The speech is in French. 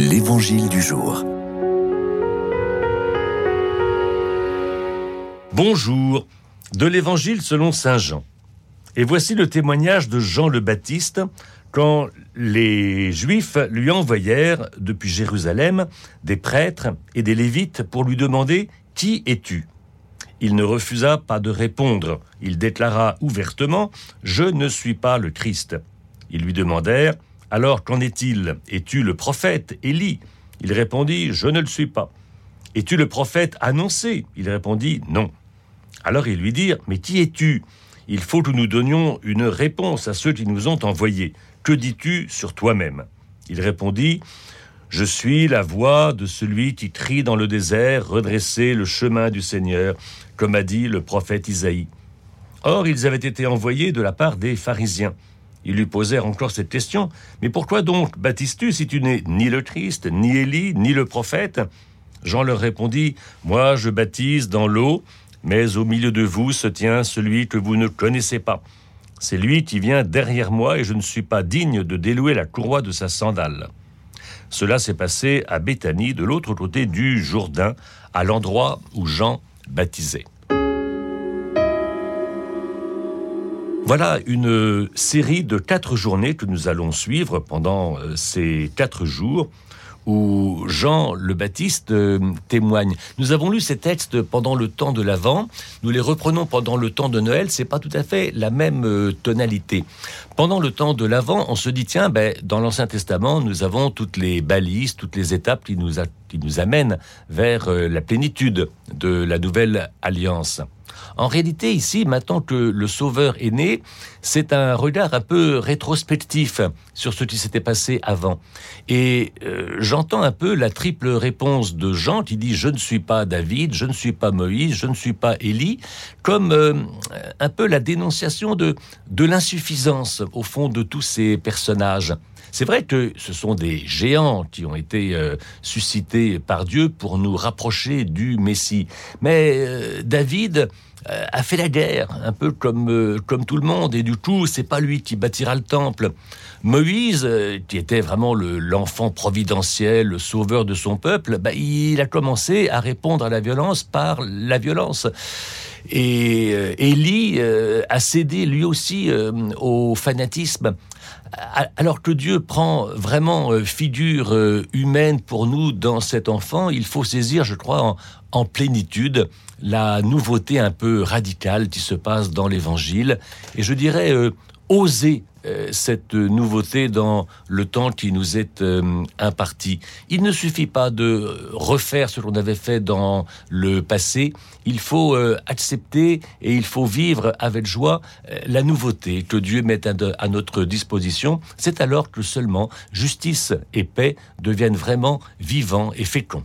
L'Évangile du jour. Bonjour, de l'Évangile selon Saint Jean. Et voici le témoignage de Jean le Baptiste quand les Juifs lui envoyèrent depuis Jérusalem des prêtres et des Lévites pour lui demander Qui es-tu? Il ne refusa pas de répondre. Il déclara ouvertement Je ne suis pas le Christ. Ils lui demandèrent Alors qu'en est-il? Es-tu le prophète Élie? Il répondit Je ne le suis pas. Es-tu le prophète annoncé? Il répondit Non. Alors ils lui dirent Mais qui es-tu? Il faut que nous donnions une réponse à ceux qui nous ont envoyés. Que dis-tu sur toi-même? Il répondit Je suis la voix de celui qui crie dans le désert, redresser le chemin du Seigneur, comme a dit le prophète Isaïe. Or, ils avaient été envoyés de la part des pharisiens. Ils lui posèrent encore cette question Mais pourquoi donc baptises-tu si tu n'es ni le Christ, ni Élie, ni le prophète? Jean leur répondit Moi, je baptise dans l'eau, mais au milieu de vous se tient celui que vous ne connaissez pas. C'est lui qui vient derrière moi et je ne suis pas digne de délouer la courroie de sa sandale. Cela s'est passé à Béthanie, de l'autre côté du Jourdain, à l'endroit où Jean baptisait. Voilà une série de quatre journées que nous allons suivre pendant euh, ces quatre jours où Jean le Baptiste euh, témoigne. Nous avons lu ces textes pendant le temps de l'Avent, nous les reprenons pendant le temps de Noël, c'est pas tout à fait la même euh, tonalité. Pendant le temps de l'Avent, on se dit tiens, ben, dans l'Ancien Testament, nous avons toutes les balises, toutes les étapes qui nous, qui nous amènent vers euh, la plénitude de la nouvelle alliance. En réalité, ici, maintenant que le Sauveur est né, c'est un regard un peu rétrospectif sur ce qui s'était passé avant. Et euh, j'entends un peu la triple réponse de Jean qui dit ⁇ Je ne suis pas David, je ne suis pas Moïse, je ne suis pas Élie ⁇ comme euh, un peu la dénonciation de, de l'insuffisance, au fond, de tous ces personnages. C'est vrai que ce sont des géants qui ont été euh, suscités par Dieu pour nous rapprocher du Messie. Mais David euh, a fait la guerre, un peu comme, euh, comme tout le monde, et du coup, c'est pas lui qui bâtira le temple. Moïse, euh, qui était vraiment l'enfant providentiel, le sauveur de son peuple, bah, il a commencé à répondre à la violence par la violence. Et Élie a cédé lui aussi au fanatisme. Alors que Dieu prend vraiment figure humaine pour nous dans cet enfant, il faut saisir, je crois, en plénitude la nouveauté un peu radicale qui se passe dans l'Évangile, et je dirais euh, oser euh, cette nouveauté dans le temps qui nous est euh, imparti. Il ne suffit pas de refaire ce qu'on avait fait dans le passé, il faut accepter et il faut vivre avec joie la nouveauté que Dieu met à notre disposition. C'est alors que seulement justice et paix deviennent vraiment vivants et féconds.